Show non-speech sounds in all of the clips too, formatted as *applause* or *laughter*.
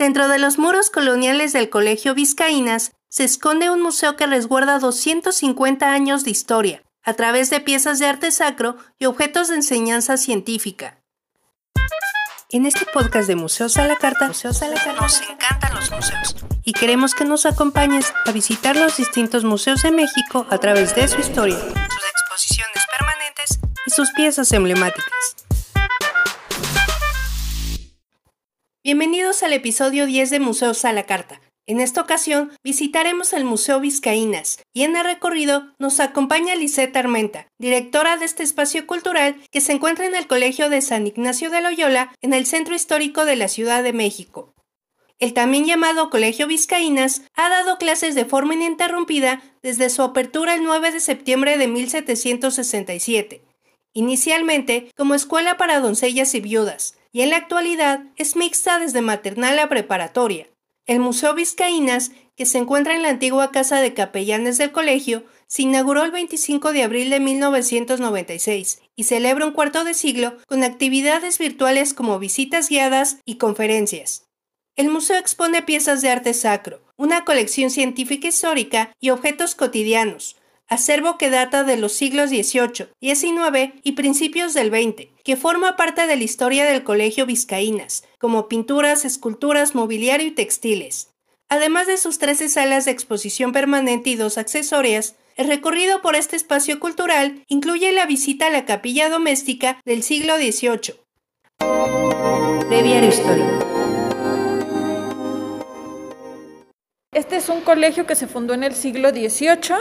Dentro de los muros coloniales del Colegio Vizcaínas se esconde un museo que resguarda 250 años de historia, a través de piezas de arte sacro y objetos de enseñanza científica. En este podcast de Museos a la Carta, nos encantan los museos y queremos que nos acompañes a visitar los distintos museos de México a través de su historia, sus exposiciones permanentes y sus piezas emblemáticas. Bienvenidos al episodio 10 de Museos a la Carta. En esta ocasión visitaremos el Museo Vizcaínas y en el recorrido nos acompaña Lisette Armenta, directora de este espacio cultural que se encuentra en el Colegio de San Ignacio de Loyola en el centro histórico de la Ciudad de México. El también llamado Colegio Vizcaínas ha dado clases de forma ininterrumpida desde su apertura el 9 de septiembre de 1767, inicialmente como escuela para doncellas y viudas, y en la actualidad es mixta desde maternal a preparatoria. El Museo Vizcaínas, que se encuentra en la antigua Casa de Capellanes del Colegio, se inauguró el 25 de abril de 1996 y celebra un cuarto de siglo con actividades virtuales como visitas guiadas y conferencias. El museo expone piezas de arte sacro, una colección científica histórica y objetos cotidianos, acervo que data de los siglos XVIII, XIX y principios del XX, que forma parte de la historia del Colegio Vizcaínas, como pinturas, esculturas, mobiliario y textiles. Además de sus 13 salas de exposición permanente y dos accesorias, el recorrido por este espacio cultural incluye la visita a la capilla doméstica del siglo XVIII. Histórico. Un colegio que se fundó en el siglo XVIII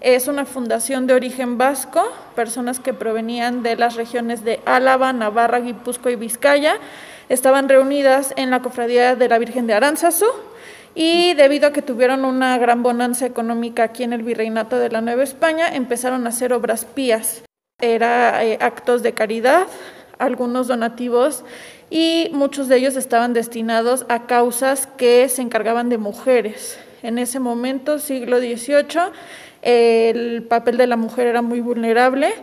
es una fundación de origen vasco, personas que provenían de las regiones de Álava, Navarra, Guipúzcoa y Vizcaya estaban reunidas en la cofradía de la Virgen de Aránzazu y debido a que tuvieron una gran bonanza económica aquí en el virreinato de la Nueva España, empezaron a hacer obras pías. Era eh, actos de caridad, algunos donativos y muchos de ellos estaban destinados a causas que se encargaban de mujeres. En ese momento, siglo XVIII, el papel de la mujer era muy vulnerable,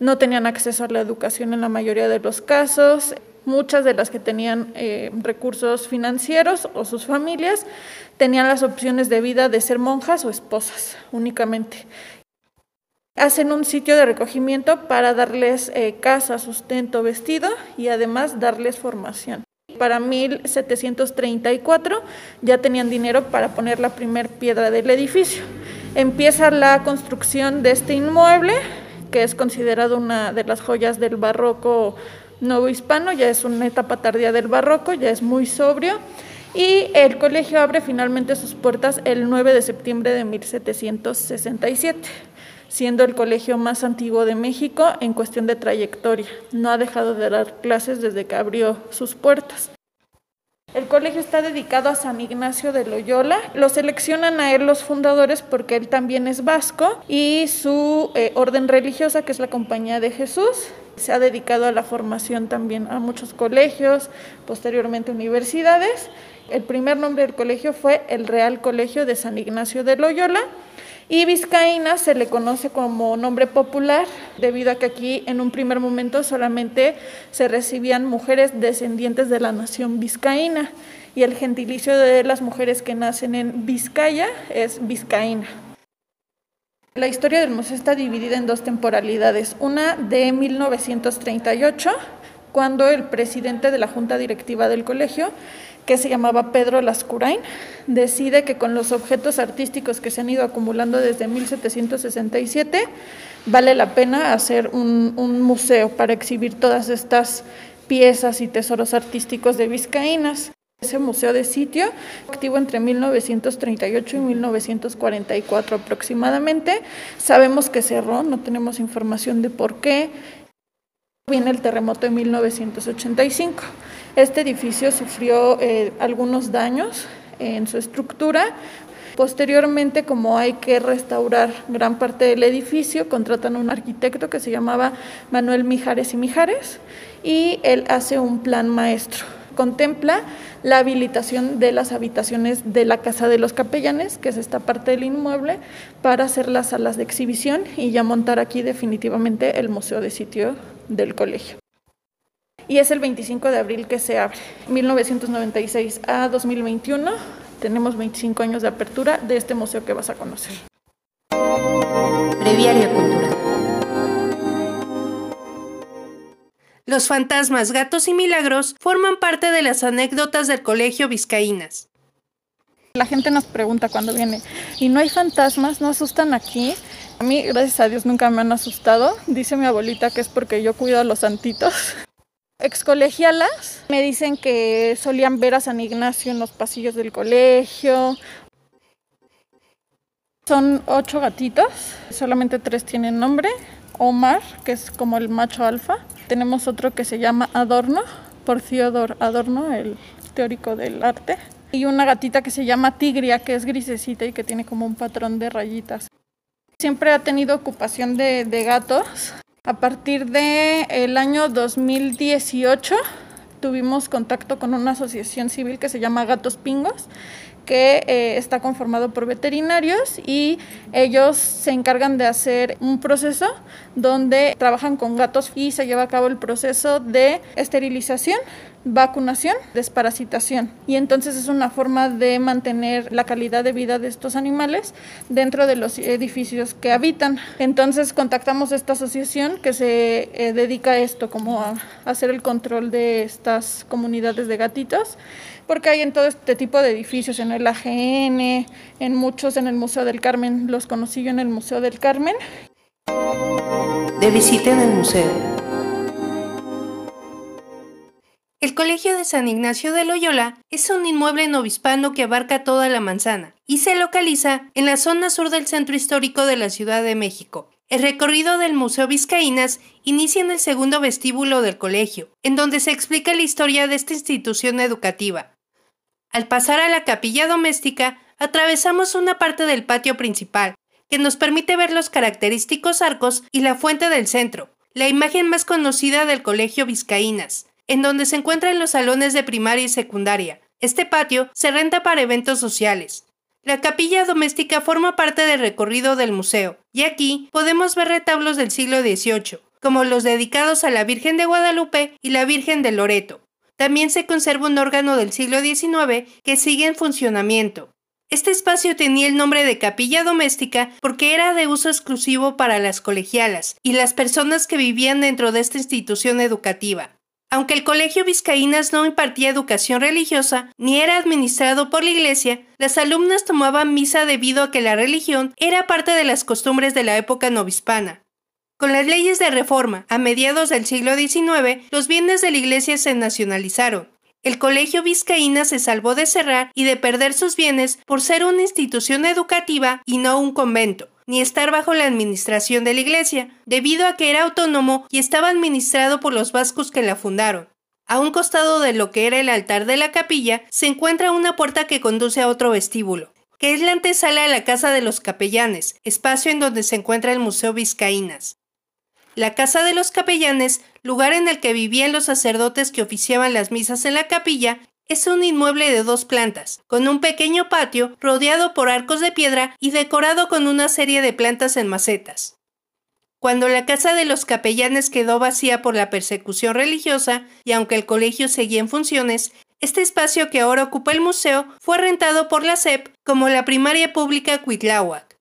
no tenían acceso a la educación en la mayoría de los casos, muchas de las que tenían eh, recursos financieros o sus familias tenían las opciones de vida de ser monjas o esposas únicamente. Hacen un sitio de recogimiento para darles eh, casa, sustento, vestido y además darles formación. Para 1734 ya tenían dinero para poner la primer piedra del edificio empieza la construcción de este inmueble, que es considerado una de las joyas del barroco hispano, ya es una etapa tardía del barroco, ya es muy sobrio. Y el colegio abre finalmente sus puertas el 9 de septiembre de 1767, siendo el colegio más antiguo de México en cuestión de trayectoria. No ha dejado de dar clases desde que abrió sus puertas. El colegio está dedicado a San Ignacio de Loyola. Lo seleccionan a él los fundadores porque él también es vasco y su eh, orden religiosa, que es la Compañía de Jesús, se ha dedicado a la formación también a muchos colegios, posteriormente universidades. El primer nombre del colegio fue el Real Colegio de San Ignacio de Loyola y Vizcaína se le conoce como nombre popular debido a que aquí en un primer momento solamente se recibían mujeres descendientes de la nación vizcaína y el gentilicio de las mujeres que nacen en Vizcaya es vizcaína. La historia del museo está dividida en dos temporalidades, una de 1938, cuando el presidente de la junta directiva del colegio que se llamaba Pedro Lascurain, decide que con los objetos artísticos que se han ido acumulando desde 1767, vale la pena hacer un, museo para exhibir todas estas piezas y tesoros artísticos de Vizcaínas. Ese museo de sitio, activo entre 1938 y 1944 aproximadamente, sabemos que cerró, no tenemos información de por qué. Viene el terremoto de 1985. Este edificio sufrió eh, algunos daños en su estructura. Posteriormente, como hay que restaurar gran parte del edificio, contratan a un arquitecto que se llamaba Manuel Mijares y Mijares y él hace un plan maestro. Contempla la habilitación de las habitaciones de la Casa de los Capellanes, que es esta parte del inmueble, para hacer las salas de exhibición y ya montar aquí definitivamente el museo de sitio del colegio. y es el 25 de abril que se abre. 1996 a 2021 tenemos 25 años de apertura de este museo que vas a conocer. Cultural. Los fantasmas, gatos y milagros forman parte de las anécdotas del Colegio Vizcaínas. La gente nos pregunta cuando viene, ¿y no hay fantasmas? ¿No asustan aquí? A mí, gracias a Dios, nunca me han asustado. Dice mi abuelita que es porque yo cuido a los santitos. *laughs* Excolegialas me dicen que solían ver a San Ignacio en los pasillos del colegio. Son ocho gatitos, solamente tres tienen nombre. Omar, que es como el macho alfa. Tenemos otro que se llama Adorno, por Theodor Adorno, el teórico del arte. Y una gatita que se llama Tigria, que es grisecita y que tiene como un patrón de rayitas. Siempre ha tenido ocupación de, gatos. A partir del el año 2018 tuvimos contacto con una asociación civil que se llama Gatos Pingos, que eh, está conformado por veterinarios y ellos se encargan de hacer un proceso donde trabajan con gatos y se lleva a cabo el proceso de esterilización, vacunación, desparasitación. Y entonces es una forma de mantener la calidad de vida de estos animales dentro de los edificios que habitan. Entonces contactamos esta asociación que se eh, dedica a esto, como a hacer el control de estas comunidades de gatitos porque hay en todo este tipo de edificios, en el AGN, en muchos en el Museo del Carmen, los conocí yo en el Museo del Carmen. De visita en el museo. El Colegio de San Ignacio de Loyola es un inmueble novispano que abarca toda la manzana y se localiza en la zona sur del centro histórico de la Ciudad de México, el recorrido del Museo Vizcaínas inicia en el segundo vestíbulo del colegio, en donde se explica la historia de esta institución educativa. Al pasar a la capilla doméstica, atravesamos una parte del patio principal, que nos permite ver los característicos arcos y la fuente del centro, la imagen más conocida del Colegio Vizcaínas, en donde se encuentran los salones de primaria y secundaria. Este patio se renta para eventos sociales. La capilla doméstica forma parte del recorrido del museo, y aquí podemos ver retablos del siglo XVIII, como los dedicados a la Virgen de Guadalupe y la Virgen de Loreto. También se conserva un órgano del siglo XIX que sigue en funcionamiento. Este espacio tenía el nombre de capilla doméstica porque era de uso exclusivo para las colegialas y las personas que vivían dentro de esta institución educativa. Aunque el Colegio Vizcaínas no impartía educación religiosa ni era administrado por la Iglesia, las alumnas tomaban misa debido a que la religión era parte de las costumbres de la época novispana. Con las leyes de reforma, a mediados del siglo XIX, los bienes de la iglesia se nacionalizaron. El Colegio Vizcaína se salvó de cerrar y de perder sus bienes por ser una institución educativa y no un convento, ni estar bajo la administración de la iglesia, debido a que era autónomo y estaba administrado por los vascos que la fundaron. A un costado de lo que era el altar de la capilla se encuentra una puerta que conduce a otro vestíbulo, que es la antesala de la Casa de los Capellanes, espacio en donde se encuentra el Museo Vizcaínas. La casa de los capellanes, lugar en el que vivían los sacerdotes que oficiaban las misas en la capilla, es un inmueble de dos plantas, con un pequeño patio rodeado por arcos de piedra y decorado con una serie de plantas en macetas. Cuando la casa de los capellanes quedó vacía por la persecución religiosa, y aunque el colegio seguía en funciones, este espacio que ahora ocupa el museo fue rentado por la SEP como la primaria pública Cuitláhuac.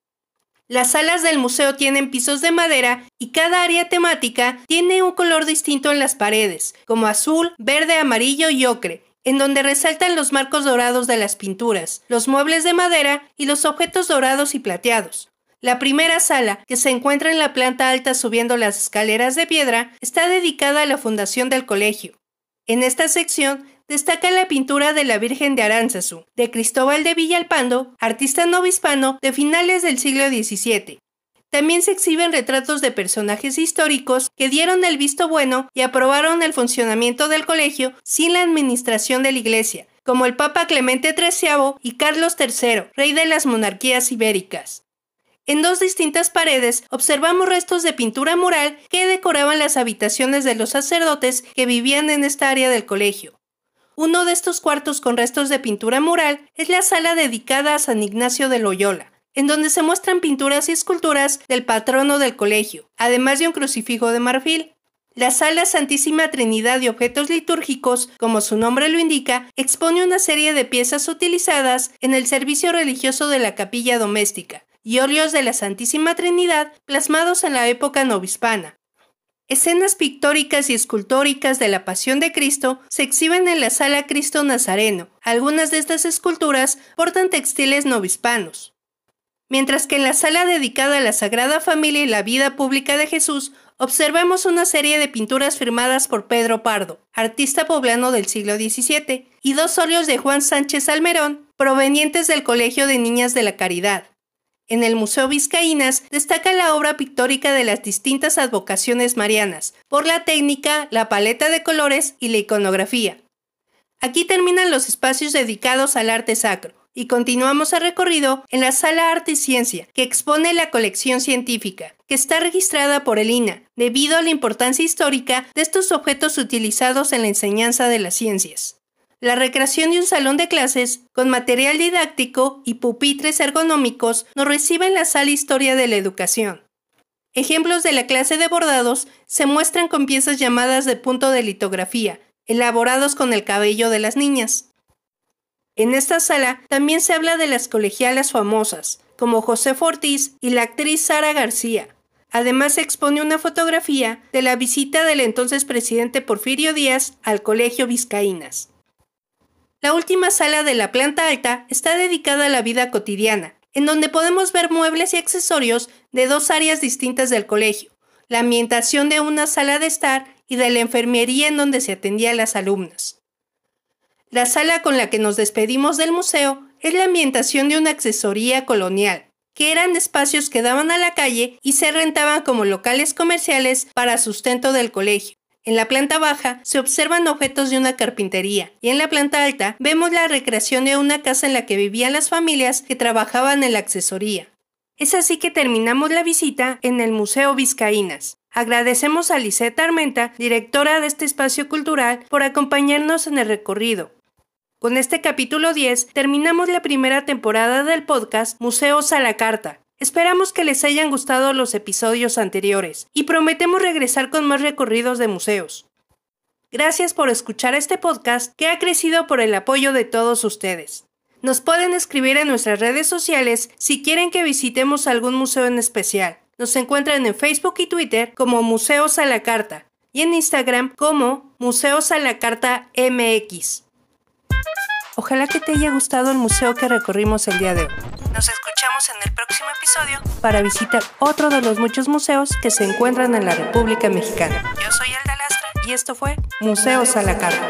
Las salas del museo tienen pisos de madera y cada área temática tiene un color distinto en las paredes, como azul, verde, amarillo y ocre, en donde resaltan los marcos dorados de las pinturas, los muebles de madera y los objetos dorados y plateados. La primera sala, que se encuentra en la planta alta subiendo las escaleras de piedra, está dedicada a la fundación del colegio. En esta sección destaca la pintura de la Virgen de Aránzazu, de Cristóbal de Villalpando, artista novispano de finales del siglo XVII. También se exhiben retratos de personajes históricos que dieron el visto bueno y aprobaron el funcionamiento del colegio sin la administración de la Iglesia, como el Papa Clemente XIII y Carlos III, rey de las monarquías ibéricas. En dos distintas paredes observamos restos de pintura mural que decoraban las habitaciones de los sacerdotes que vivían en esta área del colegio. Uno de estos cuartos con restos de pintura mural es la sala dedicada a San Ignacio de Loyola, en donde se muestran pinturas y esculturas del patrono del colegio, además de un crucifijo de marfil. La Sala Santísima Trinidad de Objetos Litúrgicos, como su nombre lo indica, expone una serie de piezas utilizadas en el servicio religioso de la capilla doméstica y óleos de la Santísima Trinidad plasmados en la época novohispana. Escenas pictóricas y escultóricas de la Pasión de Cristo se exhiben en la Sala Cristo Nazareno. Algunas de estas esculturas portan textiles novohispanos. Mientras que en la sala dedicada a la Sagrada Familia y la vida pública de Jesús observamos una serie de pinturas firmadas por Pedro Pardo, artista poblano del siglo XVII, y dos óleos de Juan Sánchez Almerón, provenientes del Colegio de Niñas de la Caridad. En el Museo Vizcaínas destaca la obra pictórica de las distintas advocaciones marianas, por la técnica, la paleta de colores y la iconografía. Aquí terminan los espacios dedicados al arte sacro, y continuamos el recorrido en la Sala Arte y Ciencia, que expone la colección científica, que está registrada por el INA, debido a la importancia histórica de estos objetos utilizados en la enseñanza de las ciencias. La recreación de un salón de clases con material didáctico y pupitres ergonómicos nos recibe en la Sala Historia de la Educación. Ejemplos de la clase de bordados se muestran con piezas llamadas de punto de litografía, elaborados con el cabello de las niñas. En esta sala también se habla de las colegialas famosas, como José Fortis y la actriz Sara García. Además se expone una fotografía de la visita del entonces presidente Porfirio Díaz al Colegio Vizcaínas. La última sala de la planta alta está dedicada a la vida cotidiana, en donde podemos ver muebles y accesorios de dos áreas distintas del colegio, la ambientación de una sala de estar y de la enfermería en donde se atendía a las alumnas. La sala con la que nos despedimos del museo es la ambientación de una accesoría colonial, que eran espacios que daban a la calle y se rentaban como locales comerciales para sustento del colegio. En la planta baja se observan objetos de una carpintería y en la planta alta vemos la recreación de una casa en la que vivían las familias que trabajaban en la accesoría. Es así que terminamos la visita en el Museo Vizcaínas. Agradecemos a Lisette Armenta, directora de este espacio cultural, por acompañarnos en el recorrido. Con este capítulo 10 terminamos la primera temporada del podcast Museos a la Carta. Esperamos que les hayan gustado los episodios anteriores y prometemos regresar con más recorridos de museos. Gracias por escuchar este podcast que ha crecido por el apoyo de todos ustedes. Nos pueden escribir en nuestras redes sociales si quieren que visitemos algún museo en especial. Nos encuentran en Facebook y Twitter como Museos a la Carta y en Instagram como Museos a la Carta MX. Ojalá que te haya gustado el museo que recorrimos el día de hoy. Nos escuchamos en el próximo episodio para visitar otro de los muchos museos que se encuentran en la República Mexicana. Yo soy Elda Lastra y esto fue Museos a la Carta.